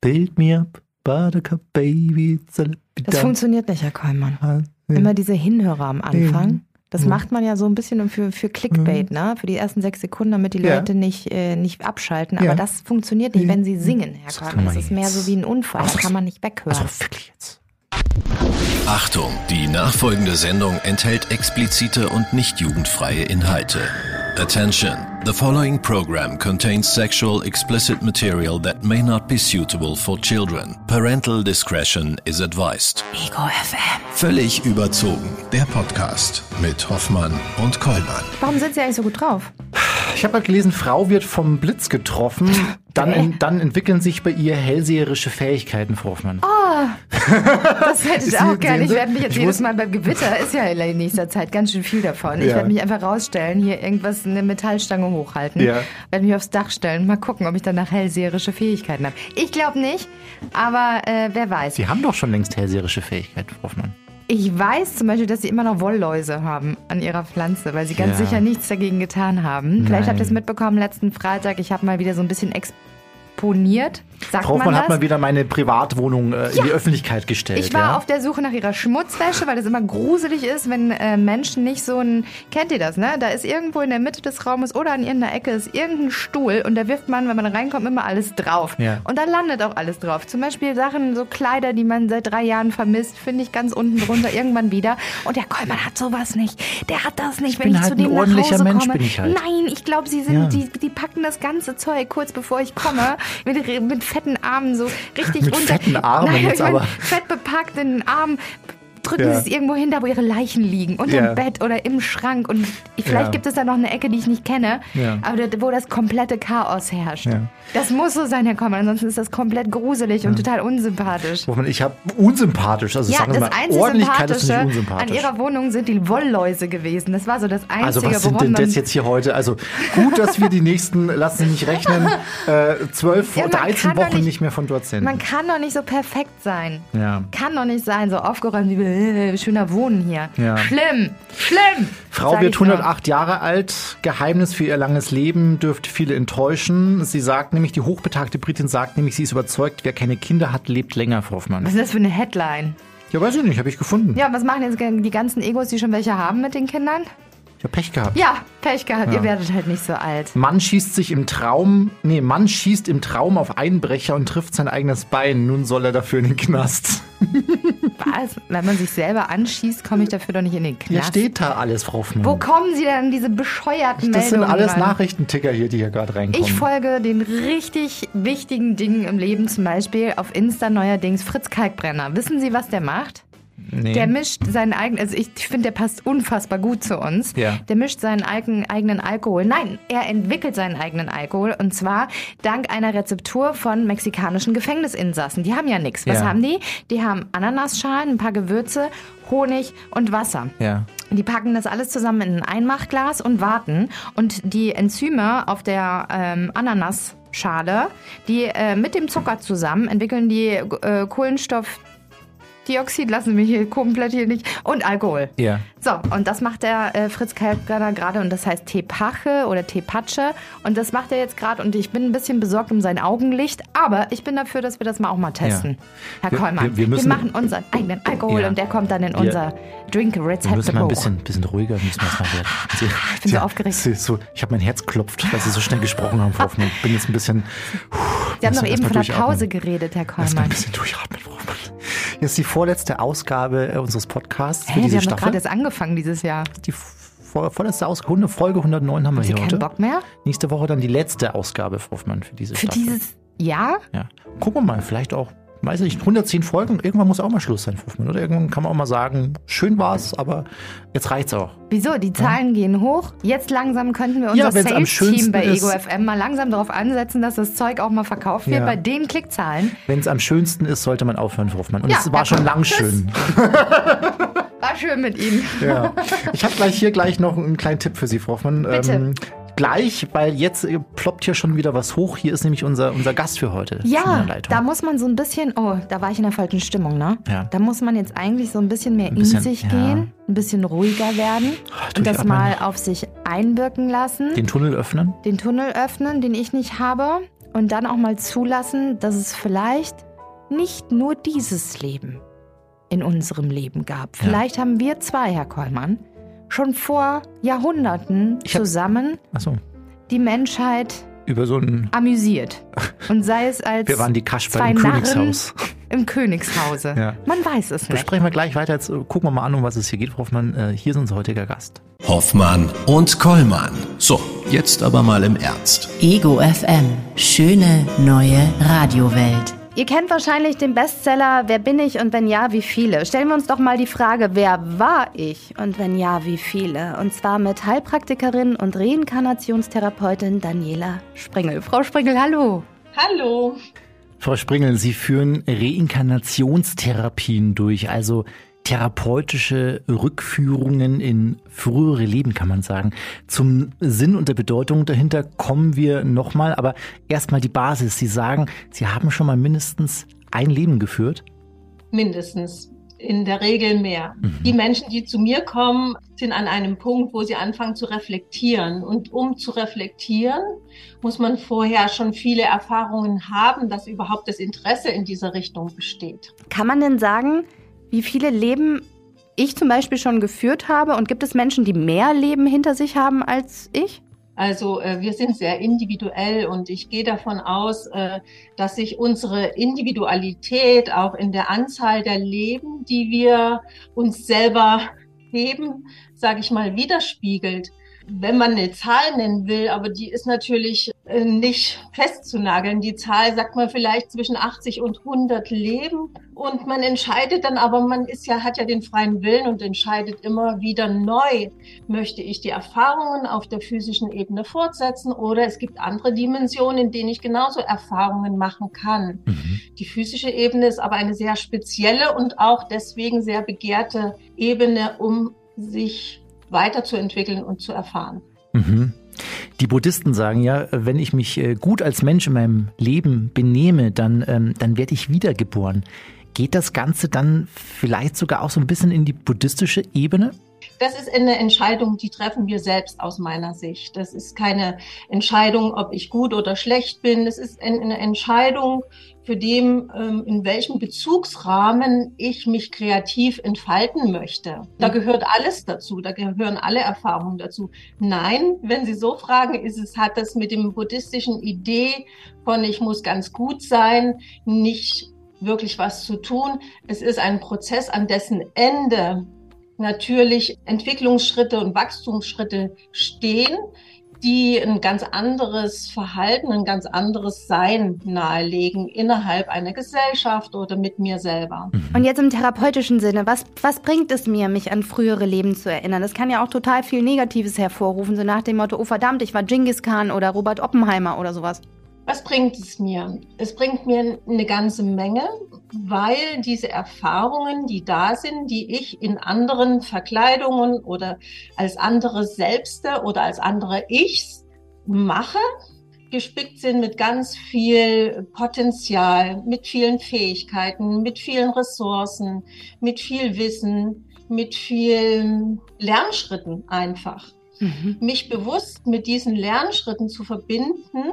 Build me up, Buttercup Baby. Das funktioniert nicht, Herr Kollmann. Immer diese Hinhörer am Anfang. Das macht man ja so ein bisschen für, für Clickbait, ne? Für die ersten sechs Sekunden, damit die Ja. Leute nicht, äh, nicht abschalten. Aber Ja. das funktioniert nicht, wenn sie singen, Herr Kollmann. Das ist mehr so wie ein Unfall. Das kann man nicht weghören. Also wirklich jetzt. Achtung, die nachfolgende Sendung enthält explizite und nicht jugendfreie Inhalte. Attention, the following program contains sexual explicit material that may not be suitable for children. Parental discretion is advised. Ego FM. Völlig überzogen, der Podcast mit Hoffmann und Kollmann. Warum sind Sie eigentlich so gut drauf? Ich habe mal gelesen, Frau wird vom Blitz getroffen. Dann, Hä? dann entwickeln sich bei ihr hellseherische Fähigkeiten, Frau Hoffmann. Das hätte ich auch gerne. Ich werde mich jetzt Ich jedes Mal beim Gewitter, ist ja in nächster Zeit ganz schön viel davon. Ich Ja. werde mich einfach rausstellen, hier irgendwas, eine Metallstange hochhalten, Ja. werde mich aufs Dach stellen, mal gucken, ob ich danach hellseherische Fähigkeiten habe. Ich glaube nicht, aber äh, wer weiß. Sie haben doch schon längst hellseherische Fähigkeiten, Frau Hoffmann. Ich weiß zum Beispiel, dass sie immer noch Wollläuse haben an ihrer Pflanze, weil sie ganz Ja. sicher nichts dagegen getan haben. Vielleicht habt ihr es Nein. mitbekommen, letzten Freitag, ich habe mal wieder so ein bisschen exponiert. Sagt Frau man Hoffmann hat mal wieder meine Privatwohnung äh, in die Öffentlichkeit gestellt. Ich war ja? auf der Suche nach ihrer Schmutzwäsche, weil das immer gruselig ist, wenn äh, Menschen nicht so ein. Kennt ihr das, ne? Da ist irgendwo in der Mitte des Raumes oder an irgendeiner Ecke ist irgendein Stuhl und da wirft man, wenn man reinkommt, immer alles drauf. Ja. Und da landet auch alles drauf. Zum Beispiel Sachen, so Kleider, die man seit drei Jahren vermisst, finde ich ganz unten drunter irgendwann wieder. Und der Kollmann hat sowas nicht. Der hat das nicht, wenn bin ich halt zu dem ein nach ordentlicher Hause Mensch, komme. bin ich halt. Nein, ich glaube, sie sind, Ja. die, die packen das ganze Zeug kurz bevor ich komme, mit, mit fetten Armen so richtig Mit runter. fetten Armen Nein, jetzt ich mein, aber. Fett bepackt in den Arm. Drücken Ja. sie es irgendwo hin, da wo ihre Leichen liegen, unter Ja. dem Bett oder im Schrank. Und vielleicht Ja. gibt es da noch eine Ecke, die ich nicht kenne, aber da, wo das komplette Chaos herrscht. Das muss so sein, Herr Kommand, ansonsten ist das komplett gruselig und total unsympathisch. Hoffmann, ich habe unsympathisch, also Ja, sagen wir das mal, einzige Sympathische an ihrer Wohnung sind die Wollläuse gewesen. Das war so das Einzige, Also was sind denn das jetzt hier heute? Also gut, dass wir die nächsten, lassen Sie mich rechnen, äh, 12, Ja, man 13 kann doch Wochen nicht- nicht, mehr von dort senden. Man kann doch nicht so perfekt sein. Kann doch nicht sein, so aufgeräumt wie äh, schöner Wohnen hier. Ja. Schlimm, schlimm. Frau sag wird ich nur. 108 Jahre alt. Geheimnis für ihr langes Leben dürfte viele enttäuschen. Sie sagt nämlich, die hochbetagte Britin sagt nämlich, sie ist überzeugt, wer keine Kinder hat, lebt länger, Frau Hoffmann. Was ist das für eine Headline? Ja, weiß ich nicht, habe ich gefunden. Ja, was machen jetzt die ganzen Egos, die schon welche haben mit den Kindern? Ich habe Pech gehabt. Ja, Pech gehabt, Ja. ihr werdet halt nicht so alt. Mann schießt sich im Traum, nee, Mann schießt im Traum auf Einbrecher und trifft sein eigenes Bein. Nun soll er dafür in den Knast. Was? Wenn man sich selber anschießt, komme ich dafür doch nicht in den Hier Knast. steht da alles, Frau Hoffmann. Wo kommen Sie denn diese bescheuerten das sind Meldungen alles ran? Nachrichtenticker hier, die hier gerade reinkommen. Ich folge den richtig wichtigen Dingen im Leben, zum Beispiel auf Insta neuerdings Fritz Kalkbrenner. Wissen Sie, was der macht? Nee. Der mischt seinen eigenen, also ich finde, der passt unfassbar gut zu uns. Ja. Der mischt seinen eigen, eigenen Alkohol. Nein, er entwickelt seinen eigenen Alkohol und zwar dank einer Rezeptur von mexikanischen Gefängnisinsassen. Die haben ja nichts. Was Ja. haben die? Die haben Ananasschalen, ein paar Gewürze, Honig und Wasser. ja. Die packen das alles zusammen in ein Einmachglas und warten. Und die Enzyme auf der ähm, Ananasschale, die äh, mit dem Zucker zusammen entwickeln die äh, Kohlenstoffdioxid, lassen wir hier komplett hier nicht, und Alkohol. Ja. So, und das macht der äh, Fritz Kalkbrenner gerade und das heißt Teepache oder Teepatsche. Und das macht er jetzt gerade und ich bin ein bisschen besorgt um sein Augenlicht, aber ich bin dafür, dass wir das mal auch mal testen. Herr Wir- Kollmann, wir- wir müssen- machen unseren eigenen Alkohol Ja. und der kommt dann in Wir- unser Drink Wir müssen mal ein bisschen, bisschen ruhiger müssen wir es mal werden. Sie, Ich bin so aufgeregt. Sie, so, ich habe mein Herz klopft, weil Sie so schnell gesprochen haben, Frau Hoffmann. Ich bin jetzt ein bisschen. Sie haben doch eben von der Pause geredet, Herr mal ein Kollmann. bisschen durchatmen, Frau Hoffmann. Jetzt die vorletzte Ausgabe äh, unseres Podcasts für Hä, diese wir haben Staffel. gerade erst angefangen dieses Jahr. Die vor, vorletzte Ausgabe, Folge 109 haben wir Sie hier keinen heute. Bock mehr? Nächste Woche dann die letzte Ausgabe, Frau Hoffmann, für diese Für Staffel. dieses Jahr? Ja. Gucken wir mal, vielleicht auch, weiß ich nicht, 110 Folgen. Irgendwann muss auch mal Schluss sein, Frau Hoffmann. Oder irgendwann kann man auch mal sagen, schön war's, aber jetzt reicht's auch. Wieso? Die Zahlen gehen hoch. Jetzt langsam könnten wir unser Ja, Sales-Team bei ist. Ego FM mal langsam darauf ansetzen, dass das Zeug auch mal verkauft wird Ja. bei den Klickzahlen. Wenn es am schönsten ist, sollte man aufhören, Frau Hoffmann. Und Ja, es war ja, schon lang tschüss. schön. War schön mit Ihnen. Ja. Ich habe gleich hier gleich noch einen kleinen Tipp für Sie, Frau Hoffmann. Ähm, Bitte. Gleich, weil jetzt äh, ploppt hier schon wieder was hoch. Hier ist nämlich unser, unser Gast für heute. Ja, da muss man so ein bisschen, oh, da war ich in der falschen Stimmung, ne? Ja. Da muss man jetzt eigentlich so ein bisschen mehr bisschen, in sich ja. gehen, ein bisschen ruhiger werden und das mal auf sich einwirken lassen. Den Tunnel öffnen. den Tunnel öffnen, den ich nicht habe. und dann auch mal zulassen, dass es vielleicht nicht nur dieses Leben in unserem Leben gab. Vielleicht ja. haben wir zwei, Herr Kollmann, schon vor Jahrhunderten hab, zusammen so. die Menschheit über so ein amüsiert. Und sei es als wir waren die Kasper im Königshaus. Im Königshause. Ja. Man weiß es nicht. Besprechen wir gleich weiter. Jetzt äh, gucken wir mal an, um was es hier geht, Frau Hoffmann. Äh, hier ist unser heutiger Gast. Hoffmann und Kollmann. So, jetzt aber mal im Ernst. Ego FM. Schöne neue Radiowelt. Ihr kennt wahrscheinlich den Bestseller Wer bin ich und wenn ja, wie viele? Stellen wir uns doch mal die Frage, wer war ich und wenn ja, wie viele? Und zwar mit Heilpraktikerin und Reinkarnationstherapeutin Daniela Springel. Frau Springel, hallo. Hallo. Frau Springel, Sie führen Reinkarnationstherapien durch, also therapeutische Rückführungen in frühere Leben, kann man sagen. Zum Sinn und der Bedeutung dahinter kommen wir nochmal, aber erstmal die Basis. Sie sagen, Sie haben schon mal mindestens ein Leben geführt? Mindestens. In der Regel mehr. Mhm. Die Menschen, die zu mir kommen, sind an einem Punkt, wo sie anfangen zu reflektieren. Und um zu reflektieren, muss man vorher schon viele Erfahrungen haben, dass überhaupt das Interesse in dieser Richtung besteht. Kann man denn sagen, wie viele Leben ich zum Beispiel schon geführt habe? Und gibt es Menschen, die mehr Leben hinter sich haben als ich? Also äh, wir sind sehr individuell und ich gehe davon aus, äh, dass sich unsere Individualität auch in der Anzahl der Leben, die wir uns selber geben, sage ich mal, widerspiegelt wenn man eine Zahl nennen will, aber die ist natürlich äh, nicht festzunageln. Die Zahl sagt man vielleicht zwischen 80 und 100 Leben und man entscheidet dann, aber man ist ja, hat ja den freien Willen und entscheidet immer wieder neu. Möchte ich die Erfahrungen auf der physischen Ebene fortsetzen oder es gibt andere Dimensionen, in denen ich genauso Erfahrungen machen kann. Mhm. Die physische Ebene ist aber eine sehr spezielle und auch deswegen sehr begehrte Ebene, um sich weiterzuentwickeln und zu erfahren. Mhm. Die Buddhisten sagen ja, wenn ich mich äh, gut als Mensch in meinem Leben benehme, dann, ähm, dann werde ich wiedergeboren. Geht das Ganze dann vielleicht sogar auch so ein bisschen in die buddhistische Ebene? Das ist eine Entscheidung, die treffen wir selbst aus meiner Sicht. Das ist keine Entscheidung, ob ich gut oder schlecht bin. Das ist eine Entscheidung für dem, ähm, in welchem Bezugsrahmen ich mich kreativ entfalten möchte. Da mhm. gehört alles dazu. Da gehören alle Erfahrungen dazu. Nein, wenn Sie so fragen, ist es, hat das mit dem buddhistischen Idee von ich muss ganz gut sein, nicht wirklich was zu tun. Es ist ein Prozess, an dessen Ende natürlich Entwicklungsschritte und Wachstumsschritte stehen, die ein ganz anderes Verhalten, ein ganz anderes Sein nahelegen innerhalb einer Gesellschaft oder mit mir selber. Mhm. Und jetzt im therapeutischen Sinne, was, was bringt es mir, mich an frühere Leben zu erinnern? Das kann ja auch total viel Negatives hervorrufen, so nach dem Motto, oh verdammt, ich war Genghis Khan oder Robert Oppenheimer oder sowas. Was bringt es mir? Es bringt mir eine ganze Menge, weil diese Erfahrungen, die da sind, die ich in anderen Verkleidungen oder als andere Selbste oder als andere Ichs mache, gespickt sind mit ganz viel Potenzial, mit vielen Fähigkeiten, mit vielen Ressourcen, mit viel Wissen, mit vielen Lernschritten einfach. Mhm. Mich bewusst mit diesen Lernschritten zu verbinden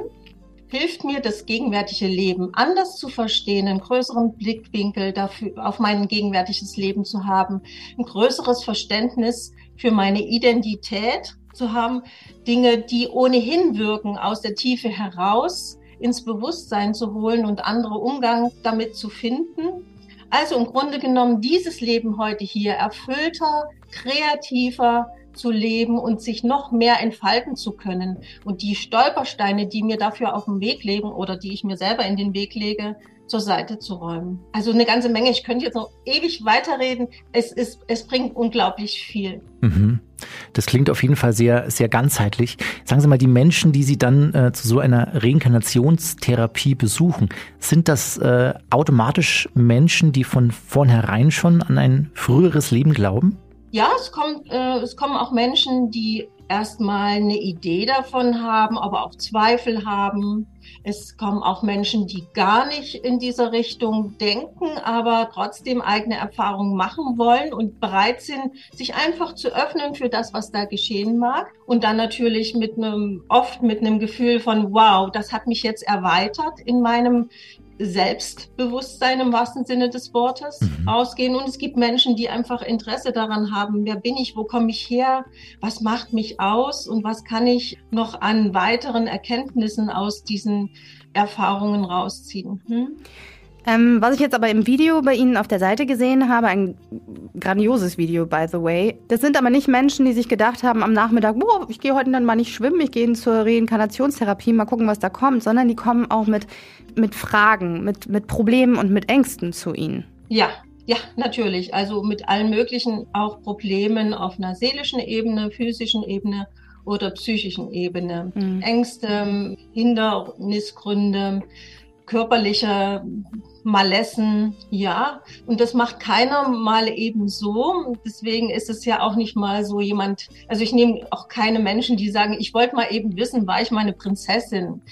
hilft mir, das gegenwärtige Leben anders zu verstehen, einen größeren Blickwinkel dafür, auf mein gegenwärtiges Leben zu haben, ein größeres Verständnis für meine Identität zu haben, Dinge, die ohnehin wirken, aus der Tiefe heraus ins Bewusstsein zu holen und andere Umgang damit zu finden. Also im Grunde genommen dieses Leben heute hier erfüllter, kreativer, zu leben und sich noch mehr entfalten zu können. Und die Stolpersteine, die mir dafür auf dem Weg legen oder die ich mir selber in den Weg lege, zur Seite zu räumen. Also eine ganze Menge. Ich könnte jetzt noch ewig weiterreden. Es ist, es bringt unglaublich viel. Mhm. Das klingt auf jeden Fall sehr, sehr ganzheitlich. Sagen Sie mal, die Menschen, die Sie dann äh, zu so einer Reinkarnationstherapie besuchen, sind das äh, automatisch Menschen, die von vornherein schon an ein früheres Leben glauben? Ja, es kommt, äh, es kommen auch Menschen, die erstmal eine Idee davon haben, aber auch Zweifel haben. Es kommen auch Menschen, die gar nicht in dieser Richtung denken, aber trotzdem eigene Erfahrungen machen wollen und bereit sind, sich einfach zu öffnen für das, was da geschehen mag. Und dann natürlich mit einem, oft mit einem Gefühl von, wow, das hat mich jetzt erweitert in meinem Selbstbewusstsein im wahrsten Sinne des Wortes mhm. ausgehen. Und es gibt Menschen, die einfach Interesse daran haben, wer bin ich, wo komme ich her, was macht mich aus und was kann ich noch an weiteren Erkenntnissen aus diesen Erfahrungen rausziehen. Hm? Ähm, was ich jetzt aber im Video bei Ihnen auf der Seite gesehen habe, ein grandioses Video, by the way. Das sind aber nicht Menschen, die sich gedacht haben am Nachmittag, boah, ich gehe heute dann mal nicht schwimmen, ich gehe zur Reinkarnationstherapie, mal gucken, was da kommt, sondern die kommen auch mit, mit Fragen, mit, mit Problemen und mit Ängsten zu Ihnen. Ja, ja, natürlich. Also mit allen möglichen auch Problemen auf einer seelischen Ebene, physischen Ebene oder psychischen Ebene. Mhm. Ängste, Hindernisgründe, körperliche Malessen, ja. Und das macht keiner mal eben so. Deswegen ist es ja auch nicht mal so jemand, also ich nehme auch keine Menschen, die sagen, ich wollte mal eben wissen, war ich meine Prinzessin.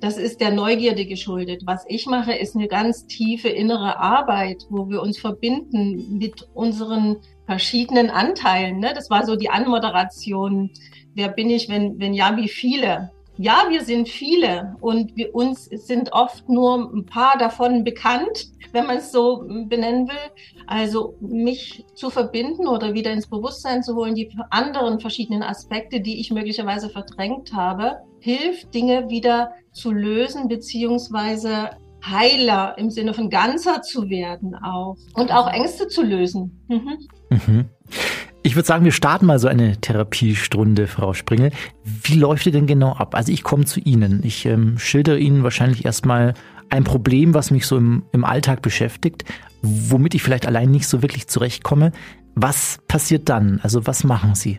Das ist der Neugierde geschuldet. Was ich mache, ist eine ganz tiefe innere Arbeit, wo wir uns verbinden mit unseren verschiedenen Anteilen. Ne? Das war so die Anmoderation. Wer bin ich, wenn, wenn ja, wie viele? Ja, wir sind viele und wir, uns sind oft nur ein paar davon bekannt, wenn man es so benennen will. Also mich zu verbinden oder wieder ins Bewusstsein zu holen, die anderen verschiedenen Aspekte, die ich möglicherweise verdrängt habe, hilft, Dinge wieder zu lösen, beziehungsweise heiler im Sinne von ganzer zu werden auch und auch Ängste zu lösen. Mhm. Mhm. Ich würde sagen, wir starten mal so eine Therapiestunde, Frau Springel. Wie läuft die denn genau ab? Also ich komme zu Ihnen. Ich ähm, schildere Ihnen wahrscheinlich erstmal ein Problem, was mich so im, im Alltag beschäftigt, womit ich vielleicht allein nicht so wirklich zurechtkomme. Was passiert dann? Also was machen Sie?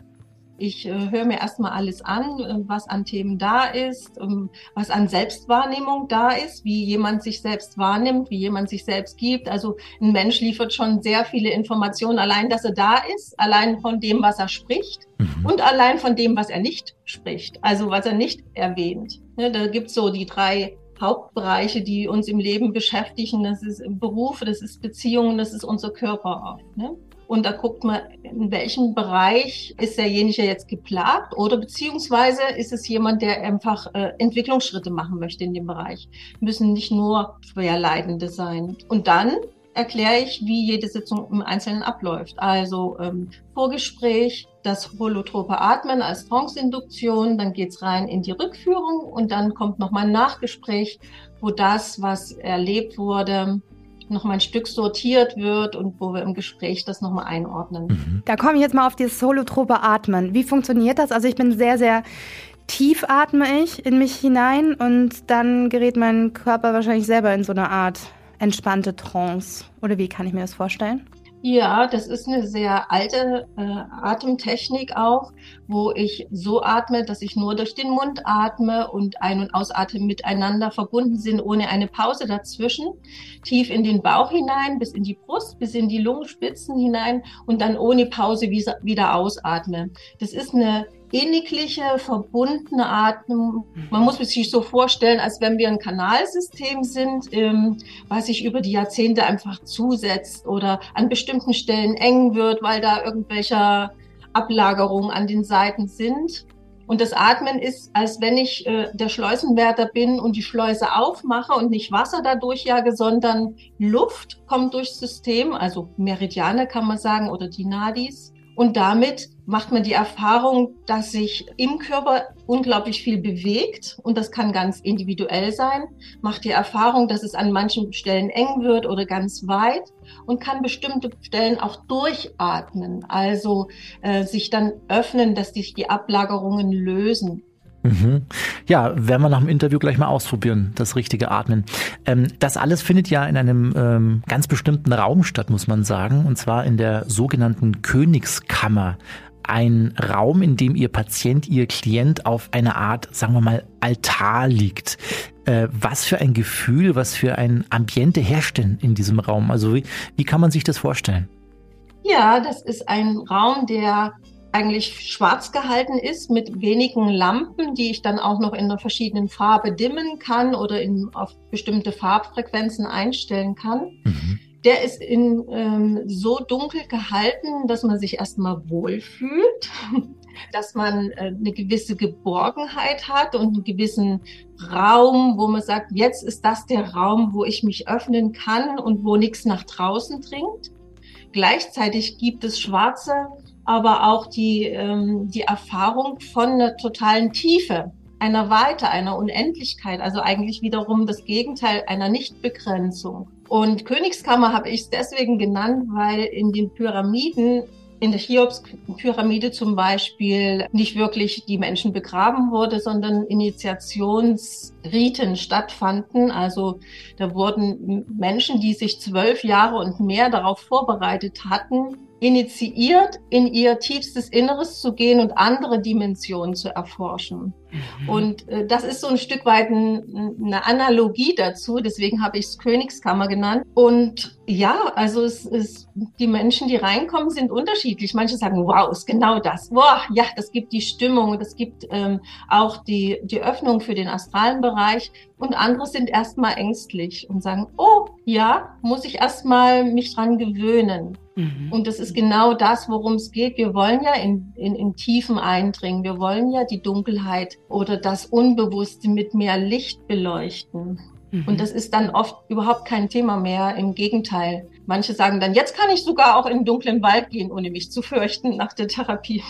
Ich äh, höre mir erstmal alles an, äh, was an Themen da ist, ähm, was an Selbstwahrnehmung da ist, wie jemand sich selbst wahrnimmt, wie jemand sich selbst gibt. Also ein Mensch liefert schon sehr viele Informationen, allein, dass er da ist, allein von dem, was er spricht mhm. und allein von dem, was er nicht spricht, also was er nicht erwähnt. Ne, da gibt es so die drei Hauptbereiche, die uns im Leben beschäftigen. Das ist Berufe, das ist Beziehungen, das ist unser Körper auch. Ne? Und da guckt man, in welchem Bereich ist derjenige jetzt geplagt oder beziehungsweise ist es jemand, der einfach äh, Entwicklungsschritte machen möchte in dem Bereich. Müssen nicht nur Schwerleidende sein. Und dann erkläre ich, wie jede Sitzung im Einzelnen abläuft. Also ähm, Vorgespräch, das holotrope Atmen als Trance-Induktion, dann geht's rein in die Rückführung und dann kommt nochmal ein Nachgespräch, wo das, was erlebt wurde, nochmal ein Stück sortiert wird und wo wir im Gespräch das nochmal einordnen. Mhm. Da komme ich jetzt mal auf dieses holotrope Atmen. Wie funktioniert das? Also ich bin sehr, sehr tief atme ich in mich hinein und dann gerät mein Körper wahrscheinlich selber in so eine Art entspannte Trance. Oder wie kann ich mir das vorstellen? Ja, das ist eine sehr alte äh, Atemtechnik auch, wo ich so atme, dass ich nur durch den Mund atme und Ein- und Ausatmen miteinander verbunden sind, ohne eine Pause dazwischen. Tief in den Bauch hinein, bis in die Brust, bis in die Lungenspitzen hinein und dann ohne Pause wieder ausatme. Das ist eine innigliche, verbundene Atmung. Man muss sich so vorstellen, als wenn wir ein Kanalsystem sind, ähm, was sich über die Jahrzehnte einfach zusetzt oder an bestimmten Stellen eng wird, weil da irgendwelche Ablagerungen an den Seiten sind. Und das Atmen ist, als wenn ich äh, der Schleusenwärter bin und die Schleuse aufmache und nicht Wasser dadurch jage, sondern Luft kommt durchs System, also Meridiane kann man sagen oder die Nadis. Und damit macht man die Erfahrung, dass sich im Körper unglaublich viel bewegt und das kann ganz individuell sein. Macht die Erfahrung, dass es an manchen Stellen eng wird oder ganz weit und kann bestimmte Stellen auch durchatmen, also äh, sich dann öffnen, dass sich die Ablagerungen lösen. Mhm. Ja, werden wir nach dem Interview gleich mal ausprobieren, das richtige Atmen. Ähm, das alles findet ja in einem ähm, ganz bestimmten Raum statt, muss man sagen, und zwar in der sogenannten Königskammer. Ein Raum, in dem Ihr Patient, Ihr Klient auf einer Art, sagen wir mal, Altar liegt. Äh, was für ein Gefühl, was für ein Ambiente herrscht denn in diesem Raum? Also wie, wie kann man sich das vorstellen? Ja, das ist ein Raum, der eigentlich schwarz gehalten ist mit wenigen Lampen, die ich dann auch noch in einer verschiedenen Farbe dimmen kann oder in, auf bestimmte Farbfrequenzen einstellen kann. Mhm. Der ist in, ähm, so dunkel gehalten, dass man sich erstmal wohlfühlt, dass man äh, eine gewisse Geborgenheit hat und einen gewissen Raum, wo man sagt, jetzt ist das der Raum, wo ich mich öffnen kann und wo nichts nach draußen dringt. Gleichzeitig gibt es schwarze aber auch die, ähm, die Erfahrung von einer totalen Tiefe, einer Weite, einer Unendlichkeit, also eigentlich wiederum das Gegenteil einer Nichtbegrenzung. Und Königskammer habe ich es deswegen genannt, weil in den Pyramiden in der Cheops-Pyramide zum Beispiel nicht wirklich die Menschen begraben wurde, sondern Initiationsriten stattfanden. Also da wurden Menschen, die sich zwölf Jahre und mehr darauf vorbereitet hatten, initiiert, in ihr tiefstes Inneres zu gehen und andere Dimensionen zu erforschen. Mhm. Und äh, das ist so ein Stück weit ein, eine Analogie dazu, deswegen habe ich es Königskammer genannt. Und ja, also es ist, die Menschen, die reinkommen, sind unterschiedlich. Manche sagen, wow, ist genau das. Boah, ja, das gibt die Stimmung, das gibt ähm, auch die, die Öffnung für den astralen Bereich. Und andere sind erstmal ängstlich und sagen, oh, ja, muss ich erstmal mich dran gewöhnen. Mhm. Und das ist genau das, worum es geht. Wir wollen ja in, in, in Tiefen eindringen. Wir wollen ja die Dunkelheit oder das Unbewusste mit mehr Licht beleuchten. Mhm. Und das ist dann oft überhaupt kein Thema mehr. Im Gegenteil. Manche sagen dann, jetzt kann ich sogar auch in den dunklen Wald gehen, ohne mich zu fürchten nach der Therapie.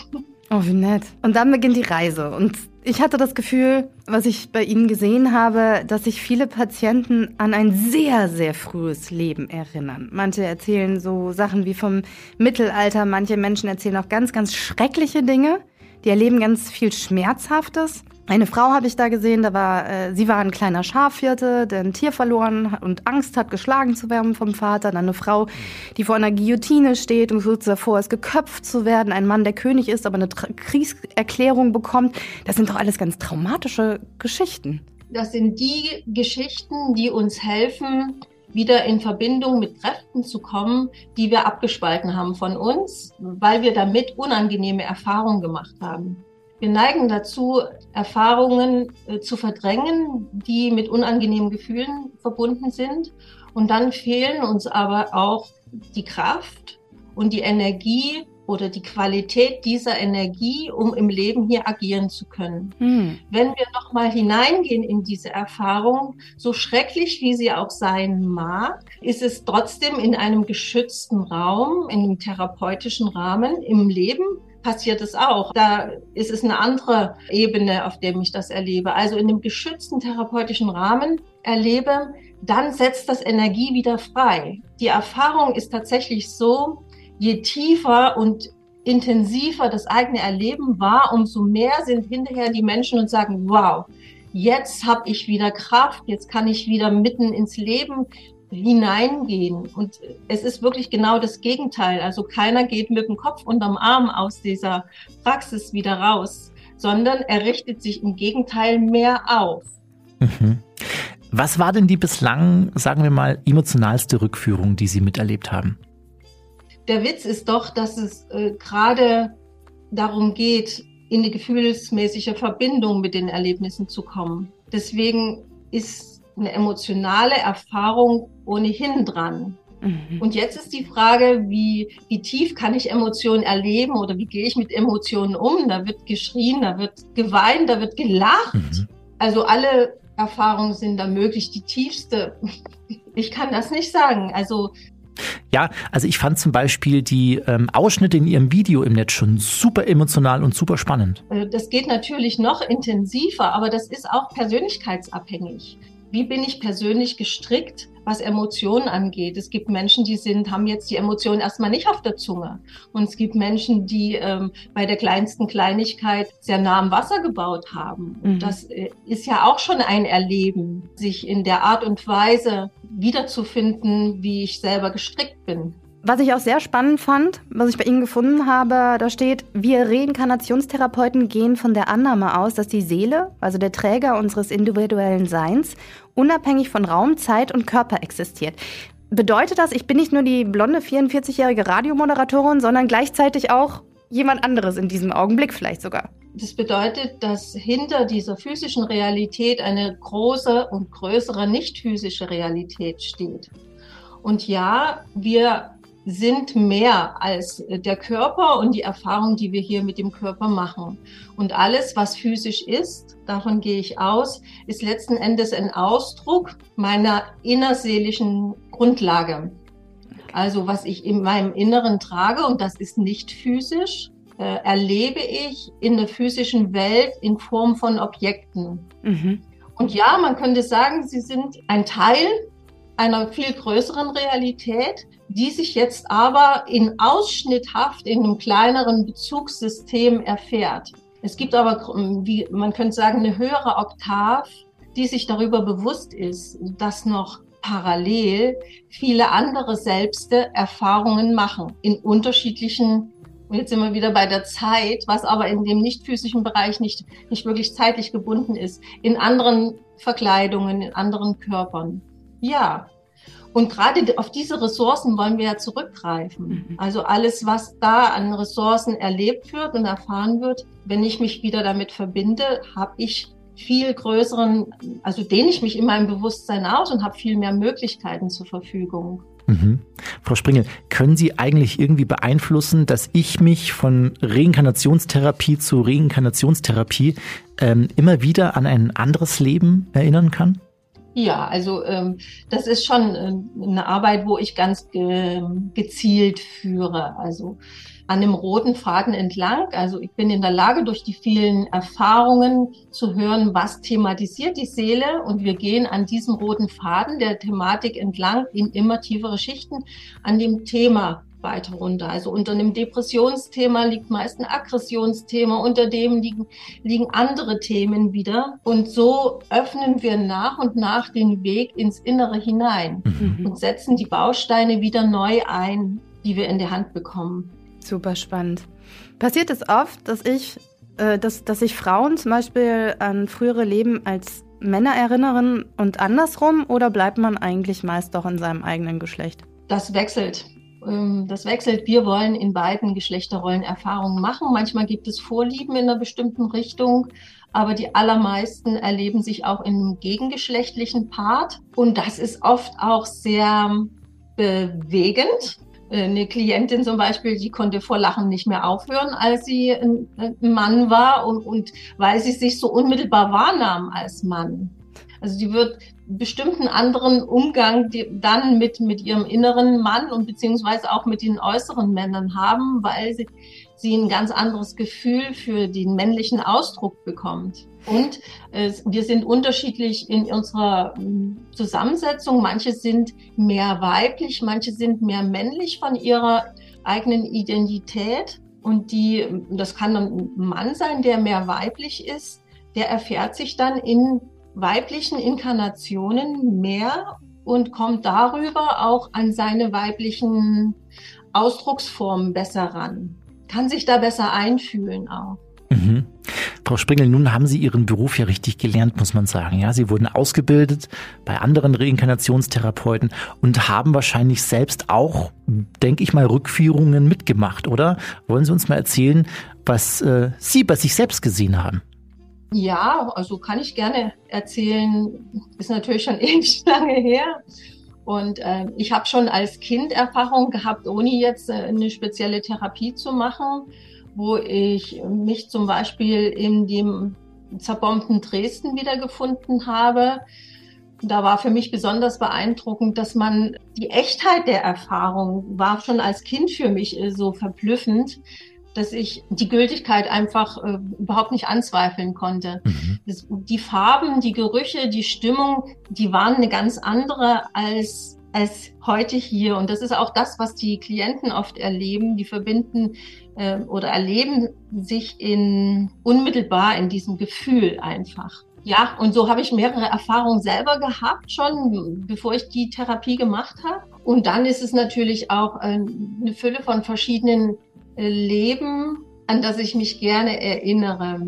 Oh, wie nett. Und dann beginnt die Reise. Und ich hatte das Gefühl, was ich bei Ihnen gesehen habe, dass sich viele Patienten an ein sehr, sehr frühes Leben erinnern. Manche erzählen so Sachen wie vom Mittelalter, manche Menschen erzählen auch ganz, ganz schreckliche Dinge. Die erleben ganz viel Schmerzhaftes. Eine Frau habe ich da gesehen, da war, äh, sie war ein kleiner Schafhirte, der ein Tier verloren und Angst hat, geschlagen zu werden vom Vater. Dann eine Frau, die vor einer Guillotine steht und kurz davor ist, geköpft zu werden. Ein Mann, der König ist, aber eine Tra Kriegserklärung bekommt. Das sind doch alles ganz traumatische Geschichten. Das sind die Geschichten, die uns helfen, wieder in Verbindung mit Kräften zu kommen, die wir abgespalten haben von uns, weil wir damit unangenehme Erfahrungen gemacht haben. Wir neigen dazu, Erfahrungen äh, zu verdrängen, die mit unangenehmen Gefühlen verbunden sind. Und dann fehlen uns aber auch die Kraft und die Energie, oder die Qualität dieser Energie, um im Leben hier agieren zu können. Hm. Wenn wir nochmal hineingehen in diese Erfahrung, so schrecklich wie sie auch sein mag, ist es trotzdem in einem geschützten Raum, in einem therapeutischen Rahmen im Leben passiert es auch. Da ist es eine andere Ebene, auf der ich das erlebe. Also in dem geschützten therapeutischen Rahmen erlebe, dann setzt das Energie wieder frei. Die Erfahrung ist tatsächlich so, je tiefer und intensiver das eigene Erleben war, umso mehr sind hinterher die Menschen und sagen, wow, jetzt habe ich wieder Kraft, jetzt kann ich wieder mitten ins Leben hineingehen. Und es ist wirklich genau das Gegenteil. Also keiner geht mit dem Kopf unterm Arm aus dieser Praxis wieder raus, sondern er richtet sich im Gegenteil mehr auf. Mhm. Was war denn die bislang, sagen wir mal, emotionalste Rückführung, die Sie miterlebt haben? der Witz ist doch, dass es äh, gerade darum geht, in eine gefühlsmäßige Verbindung mit den Erlebnissen zu kommen. Deswegen ist eine emotionale Erfahrung ohnehin dran. Mhm. Und jetzt ist die Frage, wie, wie tief kann ich Emotionen erleben oder wie gehe ich mit Emotionen um? Da wird geschrien, da wird geweint, da wird gelacht. Mhm. Also alle Erfahrungen sind da möglich. Die tiefste, ich kann das nicht sagen. Also ja, also ich fand zum Beispiel die ähm, Ausschnitte in ihrem Video im Netz schon super emotional und super spannend. Äh, das geht natürlich noch intensiver, aber das ist auch persönlichkeitsabhängig. Wie bin ich persönlich gestrickt? was Emotionen angeht. Es gibt Menschen, die sind, haben jetzt die Emotionen erstmal nicht auf der Zunge. Und es gibt Menschen, die ähm, bei der kleinsten Kleinigkeit sehr nah am Wasser gebaut haben. Und mhm. das äh, ist ja auch schon ein Erleben, sich in der Art und Weise wiederzufinden, wie ich selber gestrickt bin. Was ich auch sehr spannend fand, was ich bei Ihnen gefunden habe, da steht, wir Reinkarnationstherapeuten gehen von der Annahme aus, dass die Seele, also der Träger unseres individuellen Seins, unabhängig von Raum, Zeit und Körper existiert. Bedeutet das, ich bin nicht nur die blonde 44-jährige Radiomoderatorin, sondern gleichzeitig auch jemand anderes in diesem Augenblick vielleicht sogar. Das bedeutet, dass hinter dieser physischen Realität eine große und größere nicht physische Realität steht. Und ja, wir sind mehr als der Körper und die Erfahrung, die wir hier mit dem Körper machen. Und alles, was physisch ist, davon gehe ich aus, ist letzten Endes ein Ausdruck meiner innerseelischen Grundlage. Also was ich in meinem Inneren trage, und das ist nicht physisch, äh, erlebe ich in der physischen Welt in Form von Objekten. Mhm. Und ja, man könnte sagen, sie sind ein Teil einer viel größeren Realität, die sich jetzt aber in ausschnitthaft in einem kleineren Bezugssystem erfährt. Es gibt aber, wie man könnte sagen, eine höhere Oktav, die sich darüber bewusst ist, dass noch parallel viele andere Selbste Erfahrungen machen in unterschiedlichen jetzt sind wir wieder bei der Zeit, was aber in dem nicht physischen Bereich nicht, nicht wirklich zeitlich gebunden ist, in anderen Verkleidungen, in anderen Körpern. Ja. Und gerade auf diese Ressourcen wollen wir ja zurückgreifen. Mhm. Also alles, was da an Ressourcen erlebt wird und erfahren wird, wenn ich mich wieder damit verbinde, habe ich viel größeren, also dehne ich mich in meinem Bewusstsein aus und habe viel mehr Möglichkeiten zur Verfügung. Mhm. Frau Springel, können Sie eigentlich irgendwie beeinflussen, dass ich mich von Reinkarnationstherapie zu Reinkarnationstherapie ähm, immer wieder an ein anderes Leben erinnern kann? Ja, also ähm, das ist schon äh, eine Arbeit, wo ich ganz ge gezielt führe. Also an dem roten Faden entlang. Also ich bin in der Lage, durch die vielen Erfahrungen zu hören, was thematisiert die Seele. Und wir gehen an diesem roten Faden der Thematik entlang in immer tiefere Schichten an dem Thema weiter runter. Also unter einem Depressionsthema liegt meist ein Aggressionsthema, unter dem liegen, liegen andere Themen wieder. Und so öffnen wir nach und nach den Weg ins Innere hinein mhm. und setzen die Bausteine wieder neu ein, die wir in der Hand bekommen. Super spannend. Passiert es oft, dass ich, äh, dass, dass sich Frauen zum Beispiel an frühere Leben als Männer erinnern und andersrum oder bleibt man eigentlich meist doch in seinem eigenen Geschlecht? Das wechselt. Ähm, das wechselt. Wir wollen in beiden Geschlechterrollen Erfahrungen machen. Manchmal gibt es Vorlieben in einer bestimmten Richtung, aber die allermeisten erleben sich auch in einem gegengeschlechtlichen Part. Und das ist oft auch sehr bewegend, äh, eine Klientin zum Beispiel, die konnte vor Lachen nicht mehr aufhören, als sie ein, Mann war und, und weil sie sich so unmittelbar wahrnahm als Mann. Also die wird bestimmten anderen Umgang dann mit, mit ihrem inneren Mann und beziehungsweise auch mit den äußeren Männern haben, weil sie, sie ein ganz anderes Gefühl für den männlichen Ausdruck bekommt. Und äh, wir sind unterschiedlich in unserer hm, Zusammensetzung. Manche sind mehr weiblich, manche sind mehr männlich von ihrer eigenen Identität. Und die, das kann ein Mann sein, der mehr weiblich ist, der erfährt sich dann in weiblichen Inkarnationen mehr und kommt darüber auch an seine weiblichen Ausdrucksformen besser ran. Kann sich da besser einfühlen auch. Mhm. Frau Springel, nun haben Sie Ihren Beruf ja richtig gelernt, muss man sagen. Ja, Sie wurden ausgebildet bei anderen Reinkarnationstherapeuten und haben wahrscheinlich selbst auch, denke ich mal, Rückführungen mitgemacht, oder? Wollen Sie uns mal erzählen, was äh, Sie bei sich selbst gesehen haben? Ja, also kann ich gerne erzählen. Ist natürlich schon ewig lange her. Und äh, ich habe schon als Kind Erfahrung gehabt, ohne jetzt äh, eine spezielle Therapie zu machen wo ich mich zum Beispiel in dem zerbombten Dresden wiedergefunden habe. Da war für mich besonders beeindruckend, dass man die Echtheit der Erfahrung war schon als Kind für mich äh, so verblüffend, dass ich die Gültigkeit einfach äh, überhaupt nicht anzweifeln konnte. Mhm. Das, die Farben, die Gerüche, die Stimmung, die waren eine ganz andere als als heute hier. Und das ist auch das, was die Klienten oft erleben. Die verbinden äh, oder erleben sich in unmittelbar in diesem Gefühl einfach. Ja, und so habe ich mehrere Erfahrungen selber gehabt, schon bevor ich die Therapie gemacht habe. Und dann ist es natürlich auch äh, eine Fülle von verschiedenen Leben, an das ich mich gerne erinnere.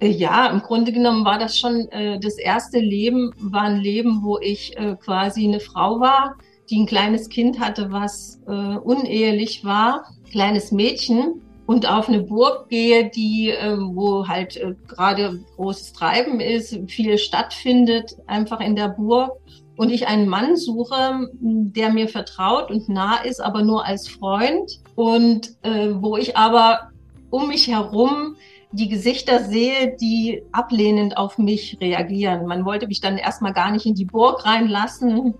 Äh, ja, im Grunde genommen war das schon äh, das erste Leben, war ein Leben, wo ich äh, quasi eine Frau war, die ein kleines Kind hatte, was äh, unehelich war, kleines Mädchen. und auf eine Burg gehe, die, äh, wo halt äh, gerade großes Treiben ist, viel stattfindet, einfach in der Burg. Und ich einen Mann suche, der mir vertraut und nah ist, aber nur als Freund. Und äh, wo ich aber um mich herum die Gesichter sehe, die ablehnend auf mich reagieren. Man wollte mich dann erstmal gar nicht in die Burg reinlassen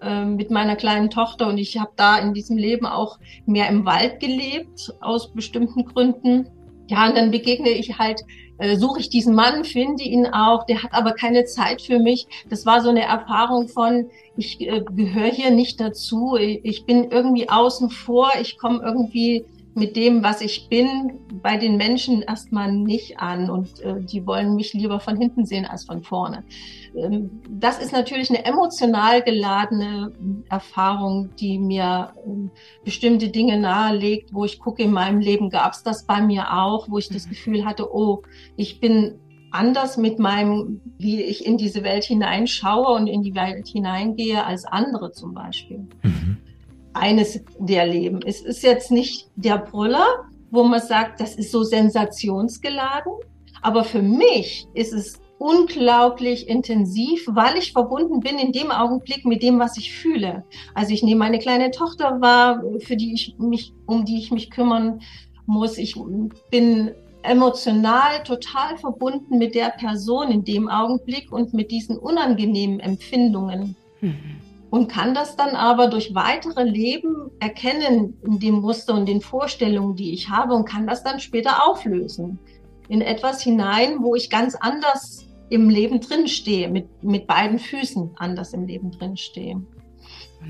äh, mit meiner kleinen Tochter und ich habe da in diesem Leben auch mehr im Wald gelebt aus bestimmten Gründen. Ja, und dann begegne ich halt, äh, suche ich diesen Mann, finde ihn auch, der hat aber keine Zeit für mich. Das war so eine Erfahrung von, ich äh, gehöre hier nicht dazu, ich bin irgendwie außen vor, ich komme irgendwie mit dem, was ich bin, bei den Menschen erstmal nicht an und äh, die wollen mich lieber von hinten sehen als von vorne. Ähm, das ist natürlich eine emotional geladene Erfahrung, die mir ähm, bestimmte Dinge nahelegt, wo ich gucke, in meinem Leben gab es das bei mir auch, wo ich das mhm. Gefühl hatte, oh, ich bin anders mit meinem, wie ich in diese Welt hineinschaue und in die Welt hineingehe als andere zum Beispiel. Mhm eines der Leben. Es ist jetzt nicht der Brüller, wo man sagt, das ist so sensationsgeladen, aber für mich ist es unglaublich intensiv, weil ich verbunden bin in dem Augenblick mit dem, was ich fühle. Also ich nehme meine kleine Tochter wahr, für die ich mich, um die ich mich kümmern muss. Ich bin emotional total verbunden mit der Person in dem Augenblick und mit diesen unangenehmen Empfindungen. Mhm und kann das dann aber durch weitere Leben erkennen in dem Muster und den Vorstellungen, die ich habe und kann das dann später auflösen in etwas hinein, wo ich ganz anders im Leben drinstehe, mit, mit beiden Füßen anders im Leben drinstehe.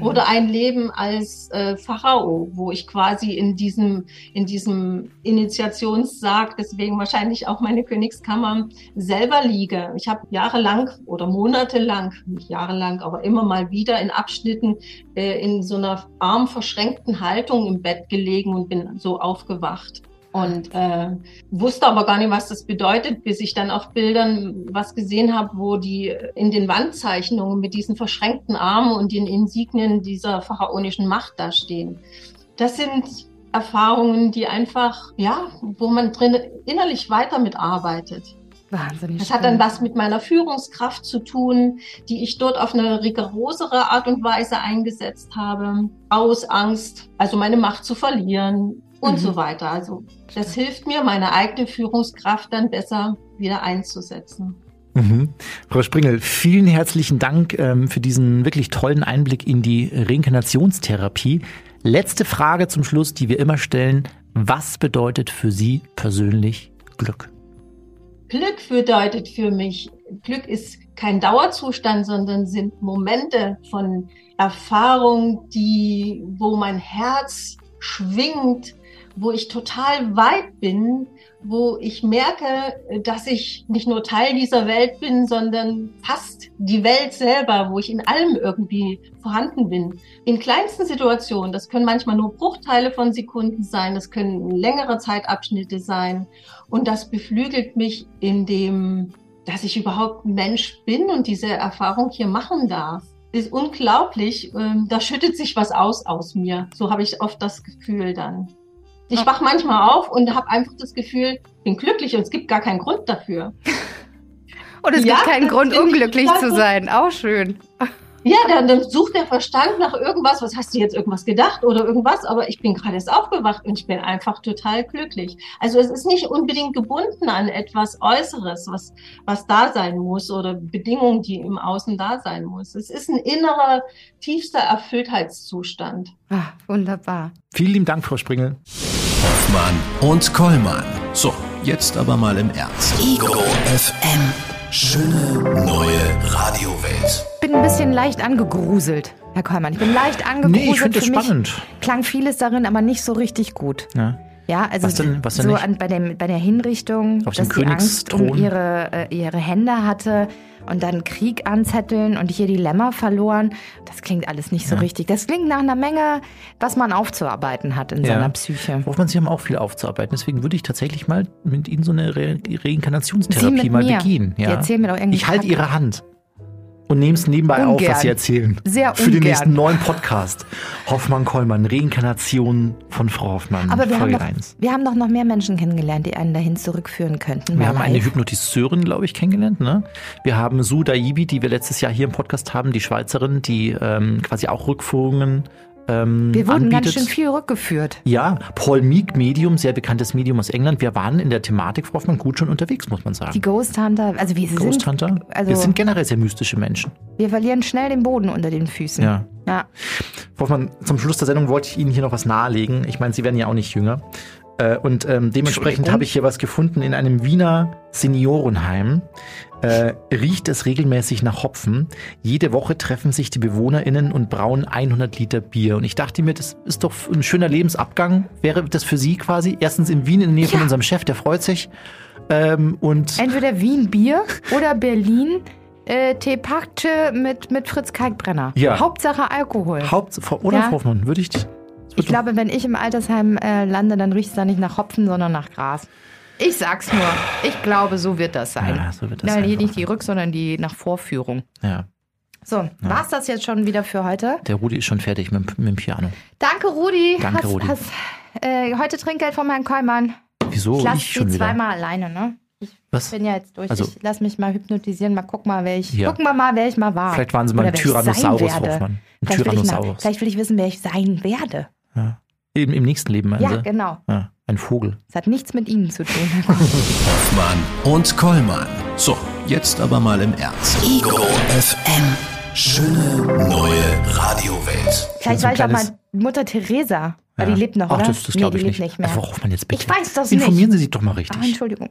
Oder ein Leben als äh, Pharao, wo ich quasi in diesem, in diesem Initiationssarg, deswegen wahrscheinlich auch meine Königskammer, selber liege. Ich habe jahrelang oder monatelang, nicht jahrelang, aber immer mal wieder in Abschnitten äh, in so einer armverschränkten Haltung im Bett gelegen und bin so aufgewacht und äh, wusste aber gar nicht, was das bedeutet, bis ich dann auf Bildern was gesehen habe, wo die in den Wandzeichnungen mit diesen verschränkten Armen und den Insignien dieser pharaonischen Macht da stehen. Das sind Erfahrungen, die einfach, ja, wo man drin innerlich weiter mitarbeitet. Wahnsinnig. Das hat dann was mit meiner Führungskraft zu tun, die ich dort auf eine rigorosere Art und Weise eingesetzt habe, aus Angst, also meine Macht zu verlieren, und mhm. so weiter. Also das hilft mir, meine eigene Führungskraft dann besser wieder einzusetzen. Mhm. Frau Springel, vielen herzlichen Dank ähm, für diesen wirklich tollen Einblick in die Reinkarnationstherapie. Letzte Frage zum Schluss, die wir immer stellen. Was bedeutet für Sie persönlich Glück? Glück bedeutet für mich, Glück ist kein Dauerzustand, sondern sind Momente von Erfahrung, die, wo mein Herz schwingt, wo ich total weit bin, wo ich merke, dass ich nicht nur Teil dieser Welt bin, sondern fast die Welt selber, wo ich in allem irgendwie vorhanden bin. In kleinsten Situationen, das können manchmal nur Bruchteile von Sekunden sein, das können längere Zeitabschnitte sein. Und das beflügelt mich in dem, dass ich überhaupt Mensch bin und diese Erfahrung hier machen darf ist unglaublich. Ähm, da schüttet sich was aus aus mir. So habe ich oft das Gefühl dann. Ich wach manchmal auf und habe einfach das Gefühl, ich bin glücklich und es gibt gar keinen Grund dafür. und es ja, gibt keinen Grund, unglücklich zu sein. Auch schön. Ja, dann, dann, sucht der Verstand nach irgendwas. Was hast du jetzt irgendwas gedacht oder irgendwas? Aber ich bin gerade erst aufgewacht und ich bin einfach total glücklich. Also es ist nicht unbedingt gebunden an etwas Äußeres, was, was da sein muss oder Bedingungen, die im Außen da sein muss. Es ist ein innerer, tiefster Erfülltheitszustand. Ah, wunderbar. Vielen lieben Dank, Frau Springel. Hoffmann und Kollmann. So, jetzt aber mal im Ernst. Ego FM. Schöne neue Radiowelt. Ich bin ein bisschen leicht angegruselt, Herr Kollmann. Ich bin leicht angegruselt. Nee, ich finde das spannend. Klang vieles darin, aber nicht so richtig gut. Ja. Ja, also was denn, was denn so an, bei, dem, bei der Hinrichtung, Auf dass sie Angst um ihre, äh, ihre Hände hatte und dann Krieg anzetteln und hier die Lämmer verloren. Das klingt alles nicht so ja. richtig. Das klingt nach einer Menge, was man aufzuarbeiten hat in ja. seiner Psyche. Hoffmann, Sie haben auch viel aufzuarbeiten. Deswegen würde ich tatsächlich mal mit Ihnen so eine Re Reinkarnationstherapie mal mir. begehen. Ja. Ich halte Ihre Hand. Und nehmen es nebenbei auf, Ungern. was sie erzählen. Sehr Für den ungern. nächsten neuen Podcast. Hoffmann-Kollmann, Reinkarnation von Frau Hoffmann. Aber wir haben, doch, 1. wir haben doch noch mehr Menschen kennengelernt, die einen dahin zurückführen könnten. Wir haben eine live. Hypnotiseurin, glaube ich, kennengelernt. Ne? Wir haben Su Daibi, die wir letztes Jahr hier im Podcast haben, die Schweizerin, die ähm, quasi auch Rückführungen ähm, Wir wurden anbietet. ganz schön viel rückgeführt. Ja, Paul Meek, Medium, sehr bekanntes Medium aus England. Wir waren in der Thematik, Frau Hoffmann, gut schon unterwegs, muss man sagen. Die Ghost Hunter, also wir Ghost sind, Hunter. also wir sind generell sehr mystische Menschen. wir verlieren schnell den Boden unter den Füßen. Ja. ja. Frau Hoffmann, zum Schluss der Sendung wollte ich Ihnen hier noch was nahelegen. Ich meine, Sie werden ja auch nicht jünger. Äh, Und ähm, dementsprechend habe ich hier was gefunden in einem Wiener Seniorenheim. Äh, riecht es regelmäßig nach Hopfen. Jede Woche treffen sich die BewohnerInnen und brauen 100 Liter Bier. Und ich dachte mir, das ist doch ein schöner Lebensabgang. Wäre das für Sie quasi? Erstens in Wien in der Nähe von Ja. unserem Chef, der freut sich. Ähm, und Entweder Wien Bier oder Berlin äh, Teepackte mit, mit Fritz Kalkbrenner. Ja. Hauptsache Alkohol. Haupt, oder Ja. Hoffmann, würde ich ich glaube, wenn ich im Altersheim äh, lande, dann riecht es da nicht nach Hopfen, sondern nach Gras. Ich sag's nur. Ich glaube, so wird das sein. Ja, so wird das Nein, sein, hier nicht die Rück, sondern die nach Vorführung. Ja, So, war's das jetzt schon wieder für heute? der Rudi ist schon fertig mit, mit dem Piano. Danke, Rudi. Danke, hast, Rudi. Hast, äh, heute Trinkgeld von Herrn Kollmann. Wieso? ich lasse ich wieder. zweimal alleine, ne? Was? Ich bin ja jetzt durch. Also- ich lass mich mal hypnotisieren. Mal guck mal, wer ich. Ja. Gucken wir mal, wer ich mal war. Vielleicht waren Sie mal Oder ein Tyrannosaurus. Hoffmann. Ein Vielleicht will, ich mal, Tyrannosaurus. vielleicht will ich wissen, wer ich sein werde. Im, Im nächsten Leben, meinen Ja, genau. Ja, ein Vogel. Das hat nichts mit Ihnen zu tun. Hoffmann und Kollmann. So, jetzt aber mal im Ernst. Ego FM. Schöne neue Radiowelt. Vielleicht war ich auch mal Mutter Teresa. Aber Ja. die lebt noch, Ach, oder? das, das nee, glaube die ich lebt nicht. nicht mehr. Frau Hoffmann, jetzt bitte. Ich weiß das Informieren nicht. Sie sich doch mal richtig. Ah, Entschuldigung.